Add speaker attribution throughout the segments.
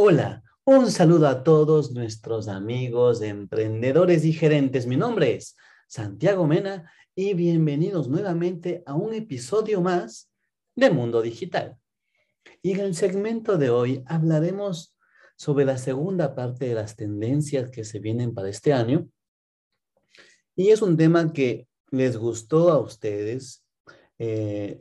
Speaker 1: Hola, un saludo a todos nuestros amigos, emprendedores y gerentes. Mi nombre es Santiago Mena y bienvenidos nuevamente a un episodio más de Mundo Digital. Y en el segmento de hoy hablaremos sobre la segunda parte de las tendencias que se vienen para este año. Y es un tema que les gustó a ustedes. Eh,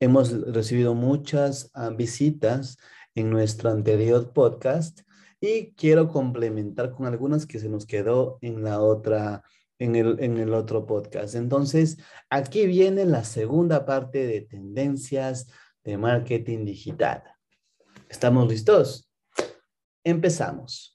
Speaker 1: hemos recibido muchas ah, visitas en nuestro anterior podcast y quiero complementar con algunas que se nos quedó en la otra, en el, en el otro podcast. Entonces, aquí viene la segunda parte de tendencias de marketing digital. ¿Estamos listos? Empezamos.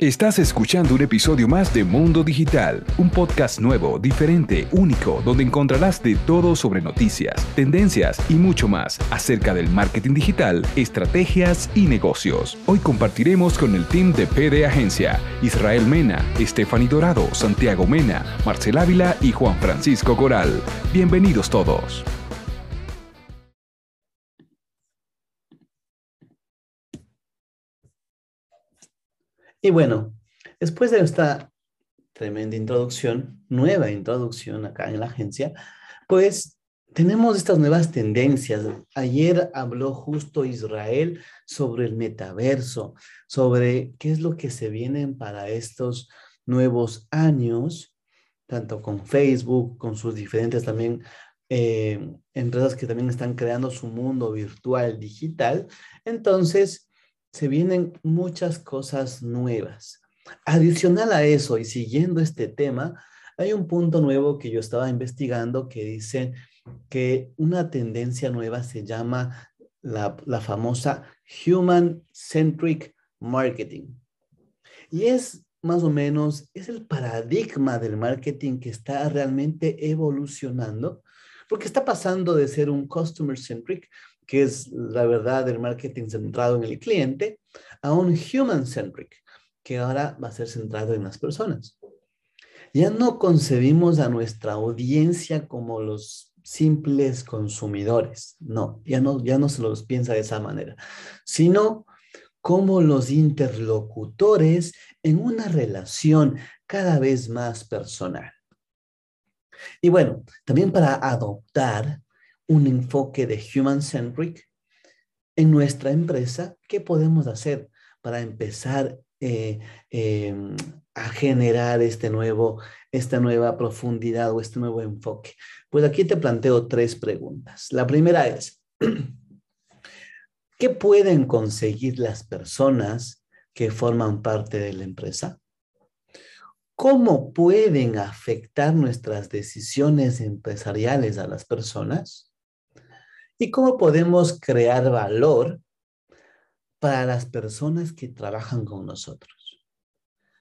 Speaker 2: Estás escuchando un episodio más de Mundo Digital, un podcast nuevo, diferente, único, donde encontrarás de todo sobre noticias, tendencias y mucho más acerca del marketing digital, estrategias y negocios. Hoy compartiremos con el team de PD Agencia, Israel Mena, Stephanie Dorado, Santiago Mena, Marcel Ávila y Juan Francisco Coral. Bienvenidos todos.
Speaker 1: Y bueno, después de esta tremenda introducción, nueva introducción acá en la agencia, pues tenemos estas nuevas tendencias. Ayer habló justo Israel sobre el metaverso, sobre qué es lo que se vienen para estos nuevos años, tanto con Facebook, con sus diferentes también eh, empresas que también están creando su mundo virtual digital. Entonces, se vienen muchas cosas nuevas. Adicional a eso y siguiendo este tema, hay un punto nuevo que yo estaba investigando que dice que una tendencia nueva se llama la, famosa Human Centric Marketing. Y es más o menos, es el paradigma del marketing que está realmente evolucionando, porque está pasando de ser un customer centric que es la verdad del marketing centrado en el cliente, a un human centric, que ahora va a ser centrado en las personas. Ya no concebimos a nuestra audiencia como los simples consumidores, no, ya no, ya no se los piensa de esa manera, sino como los interlocutores en una relación cada vez más personal. Y bueno, también para adoptar un enfoque de human centric en nuestra empresa, ¿qué podemos hacer para empezar eh, em, a generar este nuevo, esta nueva profundidad o este nuevo enfoque? Pues aquí te planteo tres preguntas. La primera es, ¿qué pueden conseguir las personas que forman parte de la empresa? ¿Cómo pueden afectar nuestras decisiones empresariales a las personas? ¿Y cómo podemos crear valor para las personas que trabajan con nosotros?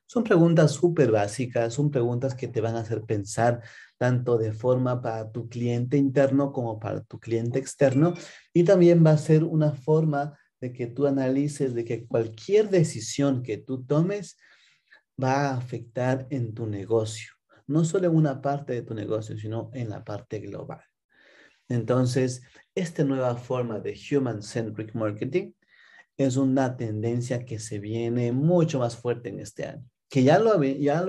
Speaker 1: Son preguntas súper básicas, son preguntas que te van a hacer pensar tanto de forma para tu cliente interno como para tu cliente externo y también va a ser una forma de que tú analices de que cualquier decisión que tú tomes va a afectar en tu negocio, no solo en una parte de tu negocio, sino en la parte global. Entonces, esta nueva forma de Human Centric Marketing es una tendencia que se viene mucho más fuerte en este año, que ya, lo, ya,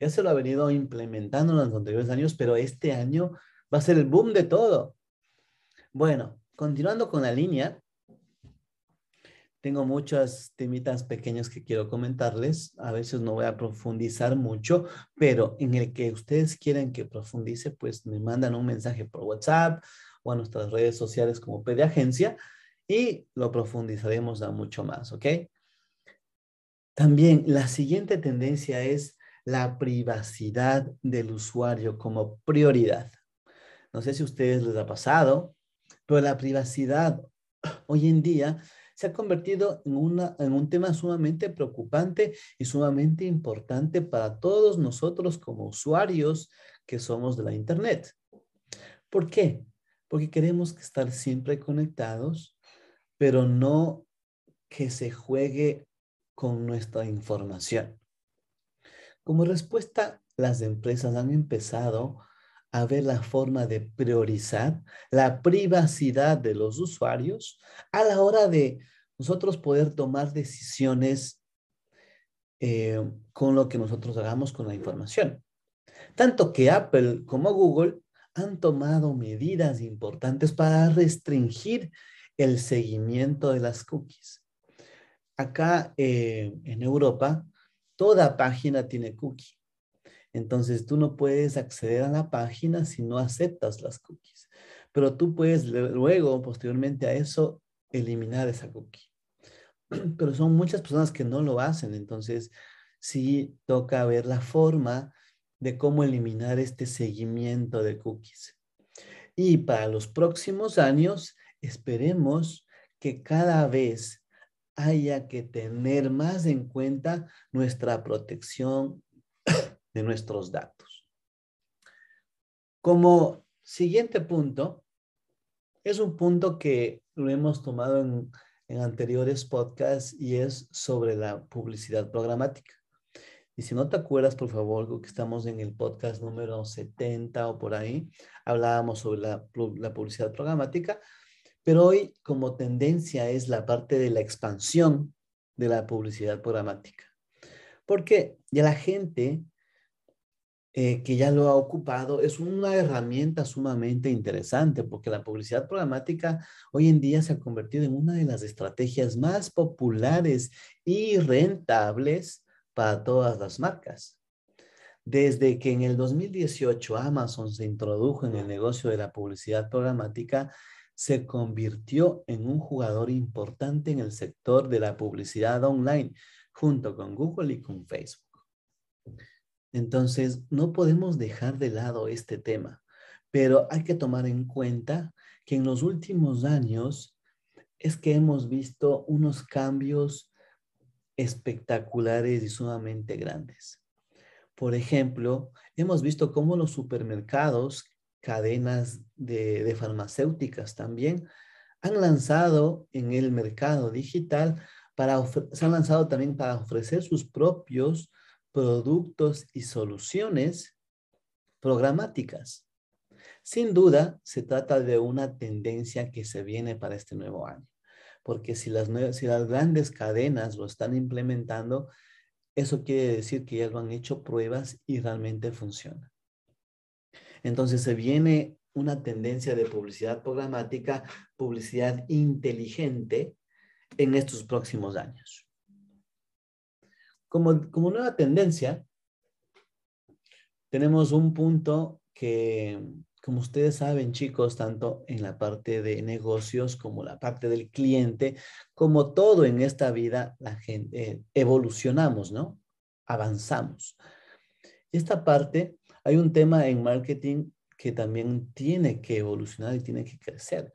Speaker 1: ya se lo ha venido implementando en los anteriores años, pero este año va a ser el boom de todo. Bueno, continuando con la línea, tengo muchos temitas pequeños que quiero comentarles. A veces no voy a profundizar mucho, pero en el que ustedes quieren que profundice, pues me mandan un mensaje por WhatsApp o a nuestras redes sociales como PD Agencia y lo profundizaremos a mucho más, ¿ok? También la siguiente tendencia es la privacidad del usuario como prioridad. No sé si a ustedes les ha pasado, pero la privacidad hoy en día se ha convertido en, una, en un tema sumamente preocupante y sumamente importante para todos nosotros como usuarios que somos de la Internet. ¿Por qué? Porque queremos estar siempre conectados, pero no que se juegue con nuestra información. Como respuesta, las empresas han empezado a ver la forma de priorizar la privacidad de los usuarios a la hora de nosotros poder tomar decisiones eh, con lo que nosotros hagamos con la información. Tanto que Apple como Google han tomado medidas importantes para restringir el seguimiento de las cookies. Acá eh, en Europa, toda página tiene cookie. Entonces tú no puedes acceder a la página si no aceptas las cookies. Pero tú puedes luego, posteriormente a eso, eliminar esa cookie. Pero son muchas personas que no lo hacen. Entonces sí toca ver la forma de cómo eliminar este seguimiento de cookies. Y para los próximos años, esperemos que cada vez haya que tener más en cuenta nuestra protección de nuestros datos. Como siguiente punto, es un punto que lo hemos tomado en, anteriores podcasts y es sobre la publicidad programática. Y si no te acuerdas, por favor, que estamos en el podcast número 70 o por ahí, hablábamos sobre la, la publicidad programática, pero hoy como tendencia es la parte de la expansión de la publicidad programática. Porque ya la gente eh, que ya lo ha ocupado, es una herramienta sumamente interesante porque la publicidad programática hoy en día se ha convertido en una de las estrategias más populares y rentables para todas las marcas. Desde que en el 2018 Amazon se introdujo en el negocio de la publicidad programática, se convirtió en un jugador importante en el sector de la publicidad online, junto con Google y con Facebook. Entonces, no podemos dejar de lado este tema, pero hay que tomar en cuenta que en los últimos años es que hemos visto unos cambios espectaculares y sumamente grandes. Por ejemplo, hemos visto cómo los supermercados, cadenas de, farmacéuticas también, han lanzado en el mercado digital para se han lanzado también para ofrecer sus propios productos y soluciones programáticas. Sin duda, se trata de una tendencia que se viene para este nuevo año, porque si las, grandes cadenas lo están implementando, eso quiere decir que ya lo han hecho pruebas y realmente funciona. Entonces se viene una tendencia de publicidad programática, publicidad inteligente en estos próximos años. Como, nueva tendencia, tenemos un punto que, como ustedes saben, chicos, tanto en la parte de negocios como la parte del cliente, como todo en esta vida, la gente eh, evolucionamos, ¿no? Avanzamos. Esta parte, hay un tema en marketing que también tiene que evolucionar y tiene que crecer.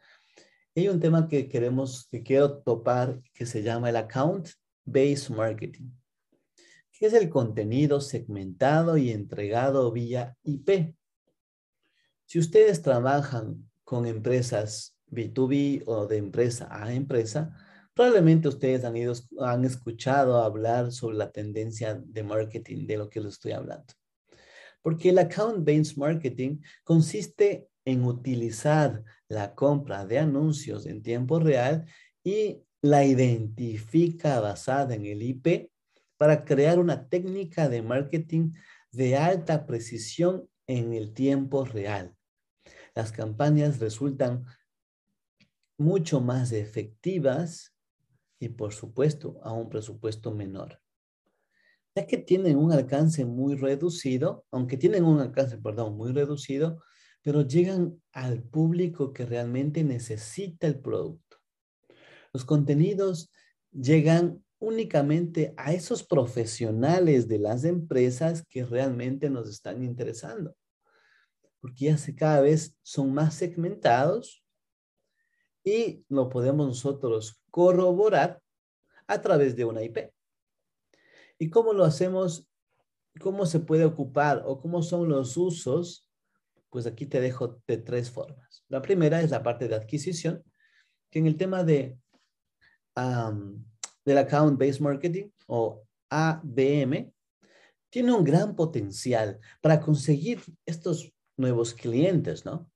Speaker 1: Hay un tema que queremos, que quiero topar, que se llama el account based marketing es el contenido segmentado y entregado vía IP. Si ustedes trabajan con empresas B2B o de empresa a empresa, probablemente ustedes han, ido, han escuchado hablar sobre la tendencia de marketing de lo que les estoy hablando. Porque el account-based marketing consiste en utilizar la compra de anuncios en tiempo real y la identifica basada en el IP para crear una técnica de marketing de alta precisión en el tiempo real. Las campañas resultan mucho más efectivas y por supuesto a un presupuesto menor. Ya que tienen un alcance muy reducido, aunque tienen un alcance, perdón, muy reducido, pero llegan al público que realmente necesita el producto. Los contenidos llegan únicamente a esos profesionales de las empresas que realmente nos están interesando. Porque ya se, cada vez son más segmentados y lo podemos nosotros corroborar a través de una IP. ¿Y cómo lo hacemos? ¿Cómo se puede ocupar o cómo son los usos? Pues aquí te dejo de tres formas. La primera es la parte de adquisición, que en el tema de del Account Based Marketing o ABM tiene un gran potencial para conseguir estos nuevos clientes, ¿no?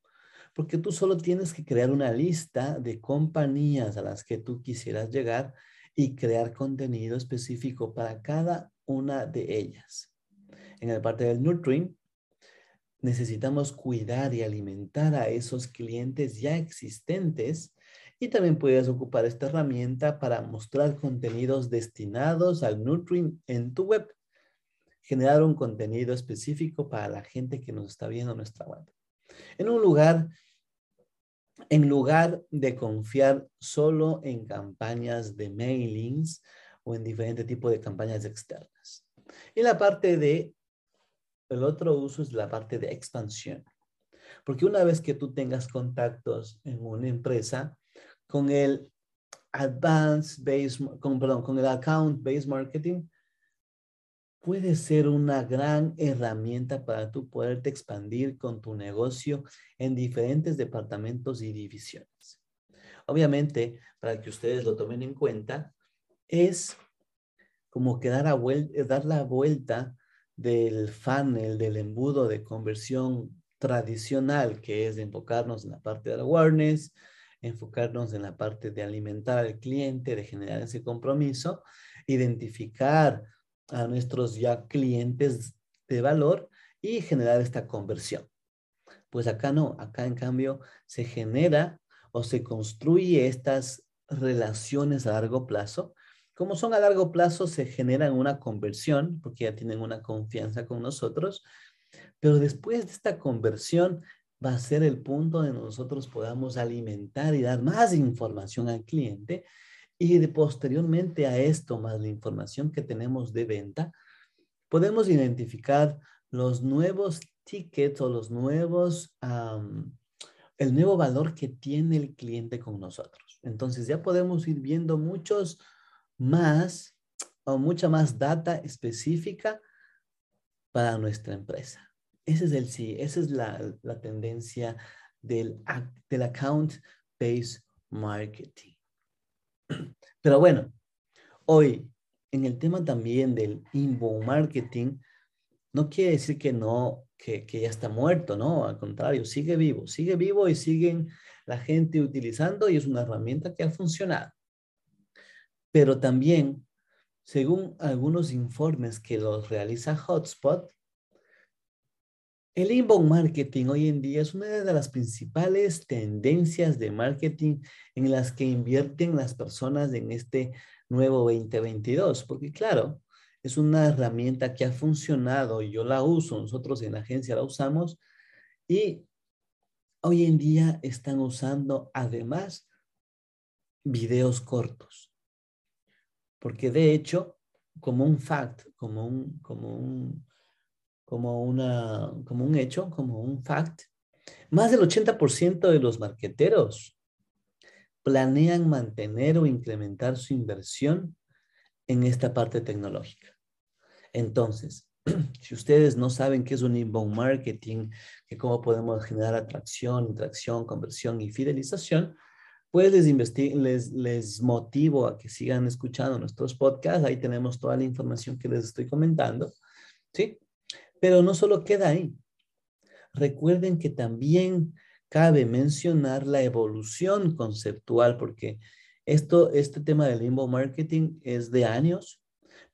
Speaker 1: Porque tú solo tienes que crear una lista de compañías a las que tú quisieras llegar y crear contenido específico para cada una de ellas. En la parte del nurturing, necesitamos cuidar y alimentar a esos clientes ya existentes y también puedes ocupar esta herramienta para mostrar contenidos destinados al nurturing en tu web. Generar un contenido específico para la gente que nos está viendo en nuestra web. En un lugar, en lugar de confiar solo en campañas de mailings o en diferentes tipos de campañas externas. Y la parte de, el otro uso es la parte de expansión. Porque una vez que tú tengas contactos en una empresa, con el Advanced Base, con, perdón, con el Account Based Marketing, puede ser una gran herramienta para tú poderte expandir con tu negocio en diferentes departamentos y divisiones. Obviamente, para que ustedes lo tomen en cuenta, es como que dar, a dar la vuelta del funnel, del embudo de conversión tradicional, que es enfocarnos en la parte de awareness, enfocarnos en la parte de alimentar al cliente, de generar ese compromiso, identificar a nuestros ya clientes de valor y generar esta conversión. Pues acá no, acá en cambio se genera o se construye estas relaciones a largo plazo. Como son a largo plazo, se generan una conversión porque ya tienen una confianza con nosotros, pero después de esta conversión va a ser el punto donde nosotros podamos alimentar y dar más información al cliente y posteriormente a esto, más la información que tenemos de venta, podemos identificar los nuevos tickets o los nuevos, el nuevo valor que tiene el cliente con nosotros. Entonces ya podemos ir viendo muchos más o mucha más data específica para nuestra empresa. Ese es el sí, esa es la, tendencia del, del account-based marketing. Pero bueno, hoy en el tema también del inbound marketing, no quiere decir que no, que, que, ya está muerto, no, al contrario, sigue vivo, sigue vivo y siguen la gente utilizando y es una herramienta que ha funcionado. Pero también, según algunos informes que los realiza Hotspot, el inbound marketing hoy en día es una de las principales tendencias de marketing en las que invierten las personas en este nuevo 2022, porque claro, es una herramienta que ha funcionado y yo la uso, nosotros en la agencia la usamos y hoy en día están usando además videos cortos, porque de hecho, como un fact, como un, como un, como, una, como un hecho, como un fact, más del 80% de los marqueteros planean mantener o incrementar su inversión en esta parte tecnológica. Entonces, si ustedes no saben qué es un inbound marketing, que cómo podemos generar atracción, interacción, conversión y fidelización, pues les, les, les motivo a que sigan escuchando nuestros podcasts. Ahí tenemos toda la información que les estoy comentando. ¿sí? Pero no solo queda ahí. Recuerden que también cabe mencionar la evolución conceptual, porque esto, este tema del limbo marketing es de años,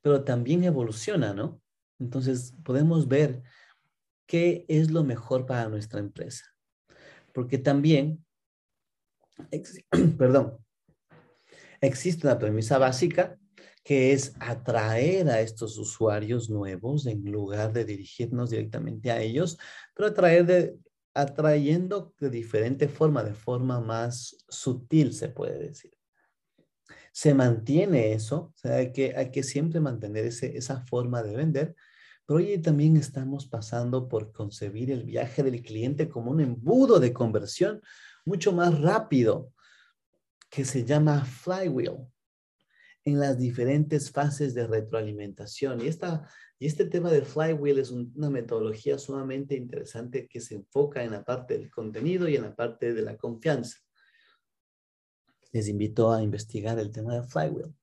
Speaker 1: pero también evoluciona, ¿no? Entonces podemos ver qué es lo mejor para nuestra empresa. Porque también, perdón, existe una premisa básica que es atraer a estos usuarios nuevos en lugar de dirigirnos directamente a ellos, pero atraer de, atrayendo de diferente forma, de forma más sutil, se puede decir. Se mantiene eso, o sea, hay que, hay que siempre mantener ese, esa forma de vender, pero hoy también estamos pasando por concebir el viaje del cliente como un embudo de conversión mucho más rápido, que se llama flywheel en las diferentes fases de retroalimentación. Y, esta, y este tema del flywheel es una metodología sumamente interesante que se enfoca en la parte del contenido y en la parte de la confianza. Les invito a investigar el tema del flywheel.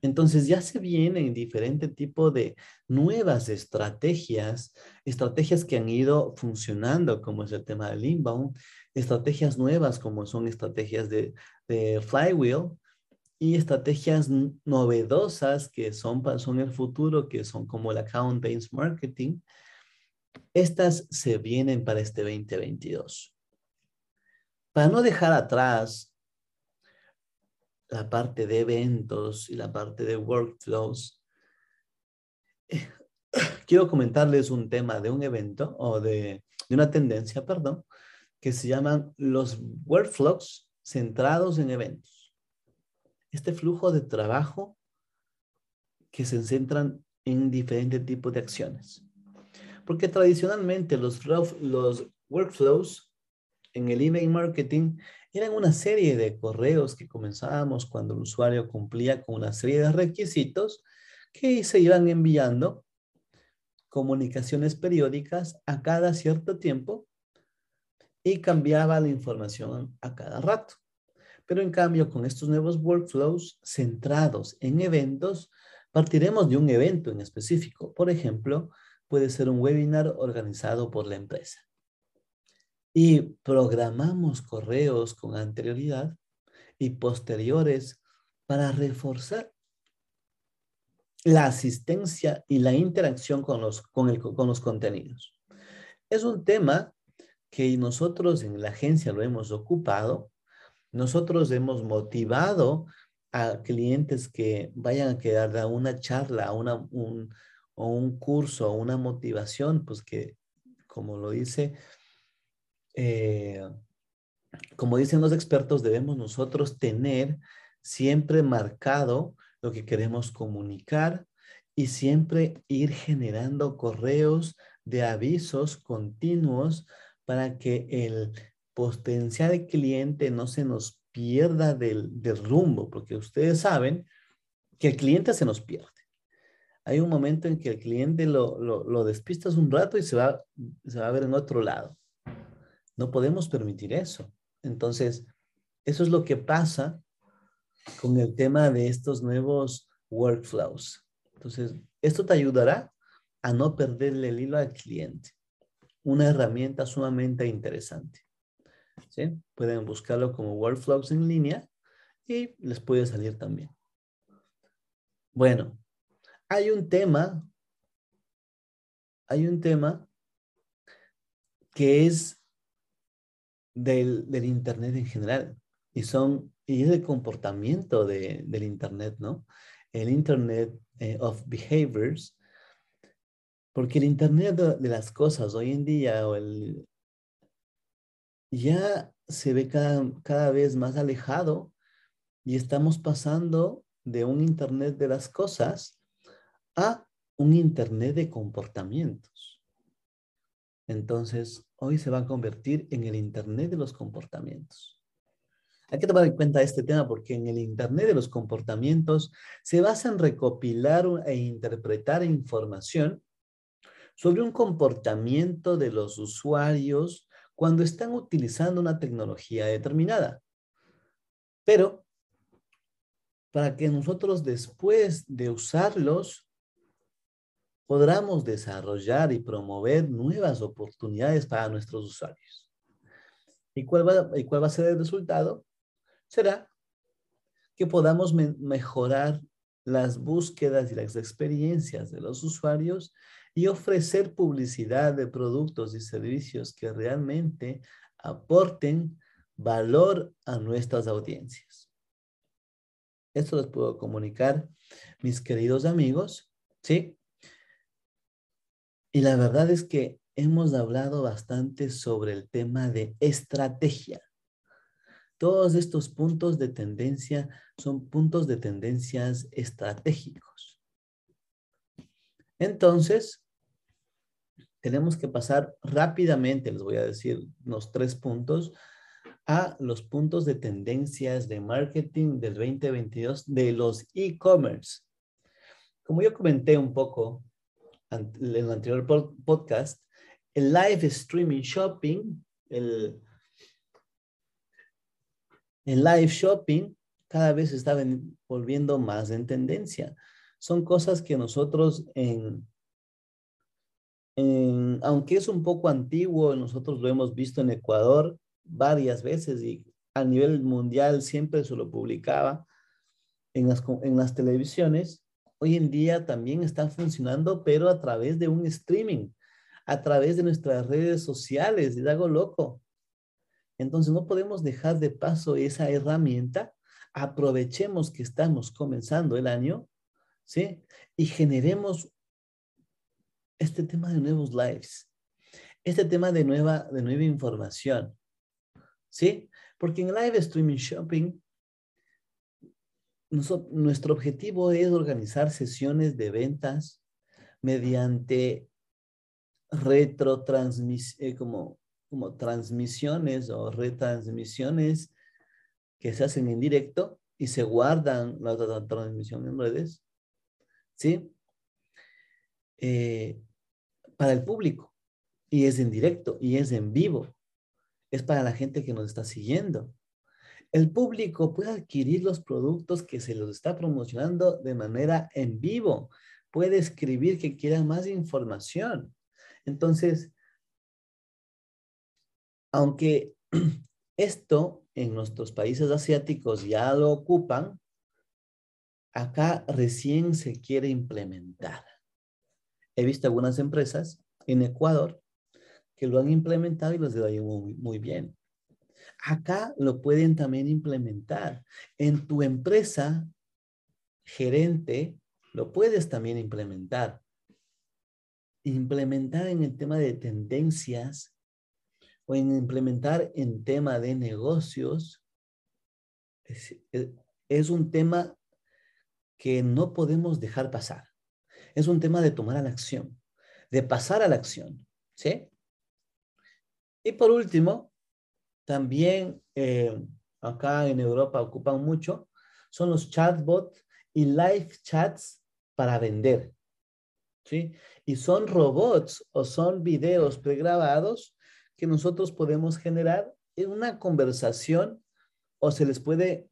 Speaker 1: Entonces ya se vienen diferentes tipos de nuevas estrategias, estrategias que han ido funcionando, como es el tema del inbound, estrategias nuevas como son estrategias de, de flywheel y estrategias novedosas que son, son el futuro, que son como el account-based marketing. Estas se vienen para este 2022. Para no dejar atrás la parte de eventos y la parte de workflows, quiero comentarles un tema de un evento o de, una tendencia, perdón, que se llaman los workflows centrados en eventos. Este flujo de trabajo que se centran en diferentes tipos de acciones. Porque tradicionalmente los, workflows en el email marketing eran una serie de correos que comenzábamos cuando el usuario cumplía con una serie de requisitos que se iban enviando comunicaciones periódicas a cada cierto tiempo y cambiaba la información a cada rato. Pero en cambio, con estos nuevos workflows centrados en eventos, partiremos de un evento en específico. Por ejemplo, puede ser un webinar organizado por la empresa y programamos correos con anterioridad y posteriores para reforzar la asistencia y la interacción con los, con, con los contenidos. Es un tema que nosotros en la agencia lo hemos ocupado. Nosotros hemos motivado a clientes que vayan a quedar a una charla, a un, o un curso, una motivación, pues que, como lo dice, eh, como dicen los expertos, debemos nosotros tener siempre marcado lo que queremos comunicar y siempre ir generando correos de avisos continuos para que el potencial cliente no se nos pierda del, rumbo, porque ustedes saben que el cliente se nos pierde. Hay un momento en que el cliente lo, lo, lo despistas un rato y se va, se va a ver en otro lado. No podemos permitir eso. Entonces, eso es lo que pasa con el tema de estos nuevos workflows. Entonces, esto te ayudará a no perderle el hilo al cliente. Una herramienta sumamente interesante. Pueden buscarlo como workflows en línea y les puede salir también. Bueno, hay un tema, hay un tema que es del, del Internet en general. Y son, y es el comportamiento de, del Internet, ¿no? El Internet eh, of Behaviors. Porque el Internet de, las cosas hoy en día o el, ya se ve cada, cada vez más alejado y estamos pasando de un Internet de las cosas a un Internet de comportamientos. Entonces, hoy se va a convertir en el Internet de los comportamientos. Hay que tomar en cuenta este tema porque en el Internet de los comportamientos se basa en recopilar e interpretar información sobre un comportamiento de los usuarios cuando están utilizando una tecnología determinada. Pero para que nosotros después de usarlos podamos desarrollar y promover nuevas oportunidades para nuestros usuarios. ¿Y cuál va, y cuál va a ser el resultado? Será que podamos mejorar las búsquedas y las experiencias de los usuarios y ofrecer publicidad de productos y servicios que realmente aporten valor a nuestras audiencias. Esto les puedo comunicar, mis queridos amigos, ¿sí? Y la verdad es que hemos hablado bastante sobre el tema de estrategia. Todos estos puntos de tendencia son puntos de tendencias estratégicos. Entonces, tenemos que pasar rápidamente, les voy a decir los tres puntos, a los puntos de tendencias de marketing del 2022 de los e-commerce. Como yo comenté un poco en el anterior podcast, el live streaming shopping, el, el live shopping cada vez está volviendo más en tendencia. Son cosas que nosotros en, aunque es un poco antiguo, nosotros lo hemos visto en Ecuador varias veces y a nivel mundial siempre se lo publicaba en las, en las televisiones, hoy en día también están funcionando, pero a través de un streaming, a través de nuestras redes sociales, y algo loco. Entonces no podemos dejar de paso esa herramienta. Aprovechemos que estamos comenzando el año, ¿sí? Y generemos este tema de nuevos lives, este tema de nueva, de nueva información, ¿sí? Porque en live streaming shopping, nuestro objetivo es organizar sesiones de ventas mediante retrotransmisión, eh, como, como transmisiones o retransmisiones que se hacen en directo y se guardan la transmisión en redes, ¿sí? Eh, para el público y es en directo y es en vivo. Es para la gente que nos está siguiendo. El público puede adquirir los productos que se los está promocionando de manera en vivo. Puede escribir que quiera más información. Entonces, aunque esto en nuestros países asiáticos ya lo ocupan, acá recién se quiere implementar. He visto algunas empresas en Ecuador que lo han implementado y los de muy, muy bien. Acá lo pueden también implementar. En tu empresa, gerente, lo puedes también implementar. Implementar en el tema de tendencias o en implementar en tema de negocios es un tema que no podemos dejar pasar es un tema de tomar a la acción, de pasar a la acción, ¿sí? Y por último, también eh, acá en Europa ocupan mucho, son los chatbots y live chats para vender, ¿sí? Y son robots o son videos pregrabados que nosotros podemos generar en una conversación o se les puede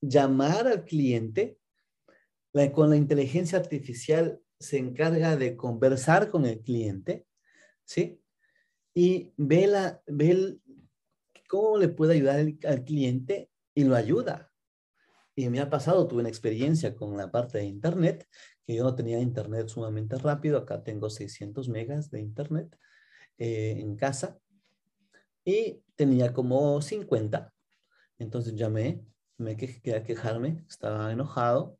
Speaker 1: llamar al cliente con la inteligencia artificial se encarga de conversar con el cliente, ¿sí? Y ve, la, ve cómo le puede ayudar al cliente y lo ayuda. Y me ha pasado, tuve una experiencia con la parte de Internet, que yo no tenía Internet sumamente rápido, acá tengo 600 megas de Internet eh, en casa y tenía como 50. Entonces llamé, me quería quejarme, estaba enojado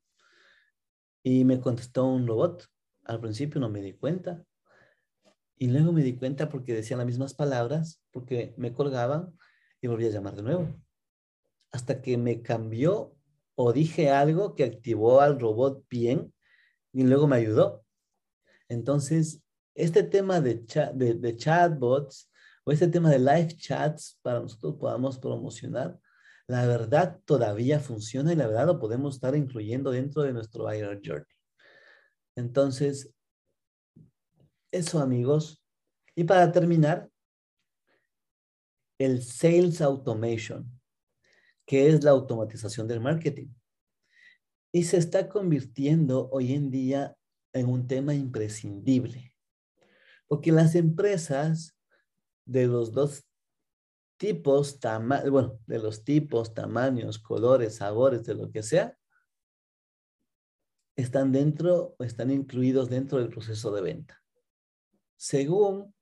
Speaker 1: y me contestó un robot. Al principio no me di cuenta. Y luego me di cuenta porque decían las mismas palabras, porque me colgaban y volví a llamar de nuevo. Hasta que me cambió o dije algo que activó al robot bien y luego me ayudó. Entonces, este tema de, de, de chatbots o este tema de live chats para nosotros podamos promocionar, la verdad todavía funciona y la verdad lo podemos estar incluyendo dentro de nuestro buyer journey. Entonces, eso amigos. Y para terminar, el sales automation, que es la automatización del marketing. Y se está convirtiendo hoy en día en un tema imprescindible, porque las empresas de los dos tipos, bueno, de los tipos, tamaños, colores, sabores, de lo que sea, están dentro o están incluidos dentro del proceso de venta. Según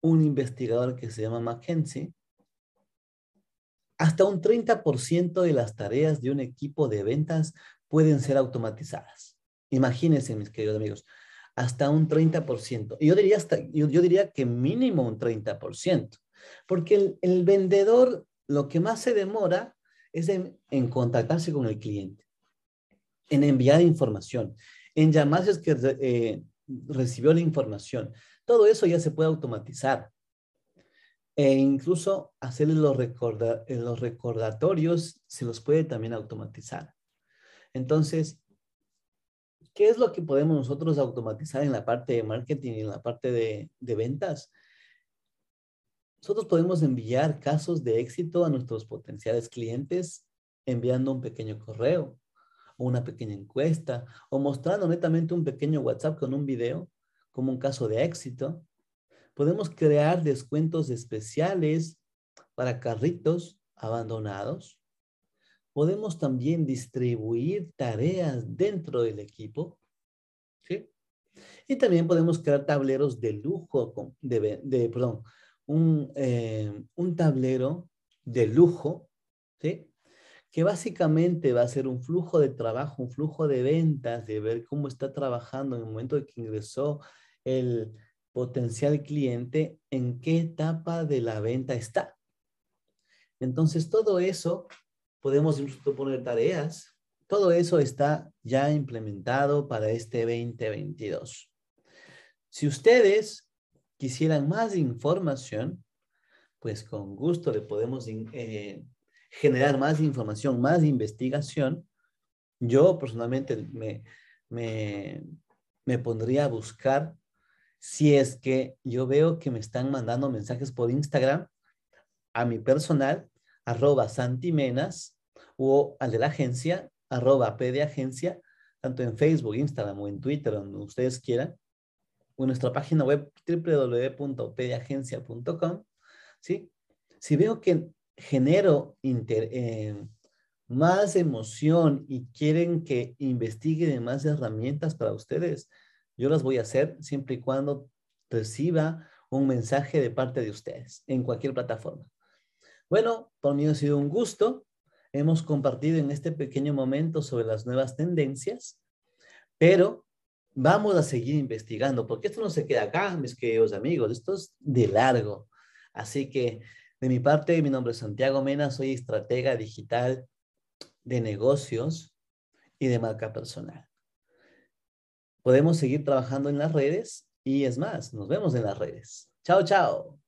Speaker 1: un investigador que se llama McKenzie, hasta un 30% de las tareas de un equipo de ventas pueden ser automatizadas. Imagínense, mis queridos amigos, hasta un 30%. Y yo diría, hasta, yo, diría que mínimo un 30%. Porque el, vendedor lo que más se demora es en, contactarse con el cliente, en enviar información, en llamarse que eh, recibió la información. Todo eso ya se puede automatizar. E incluso hacer los, los recordatorios se los puede también automatizar. Entonces, ¿qué es lo que podemos nosotros automatizar en la parte de marketing y en la parte de, de ventas? Nosotros podemos enviar casos de éxito a nuestros potenciales clientes enviando un pequeño correo o una pequeña encuesta o mostrando netamente un pequeño WhatsApp con un video como un caso de éxito. Podemos crear descuentos especiales para carritos abandonados. Podemos también distribuir tareas dentro del equipo. ¿sí? Y también podemos crear tableros de lujo, de, de perdón, un, eh, un tablero de lujo, ¿sí? que básicamente va a ser un flujo de trabajo, un flujo de ventas, de ver cómo está trabajando en el momento de que ingresó el potencial cliente, en qué etapa de la venta está. Entonces, todo eso, podemos poner tareas, todo eso está ya implementado para este 2022. Si ustedes quisieran más información, pues con gusto le podemos eh, generar más información, más investigación. Yo personalmente me, me, me pondría a buscar si es que yo veo que me están mandando mensajes por Instagram a mi personal, arroba santimenas, o al de la agencia, arroba P agencia, tanto en Facebook, Instagram o en Twitter, donde ustedes quieran, en nuestra página web www.pdeagencia.com, ¿sí? Si veo que genero eh, más emoción y quieren que investigue de más herramientas para ustedes, yo las voy a hacer siempre y cuando reciba un mensaje de parte de ustedes en cualquier plataforma. Bueno, por mí ha sido un gusto. Hemos compartido en este pequeño momento sobre las nuevas tendencias, pero vamos a seguir investigando, porque esto no se queda acá, mis queridos amigos, esto es de largo. Así que de mi parte, mi nombre es Santiago Mena, soy estratega digital de negocios y de marca personal. Podemos seguir trabajando en las redes y es más, nos vemos en las redes. Chao, chao.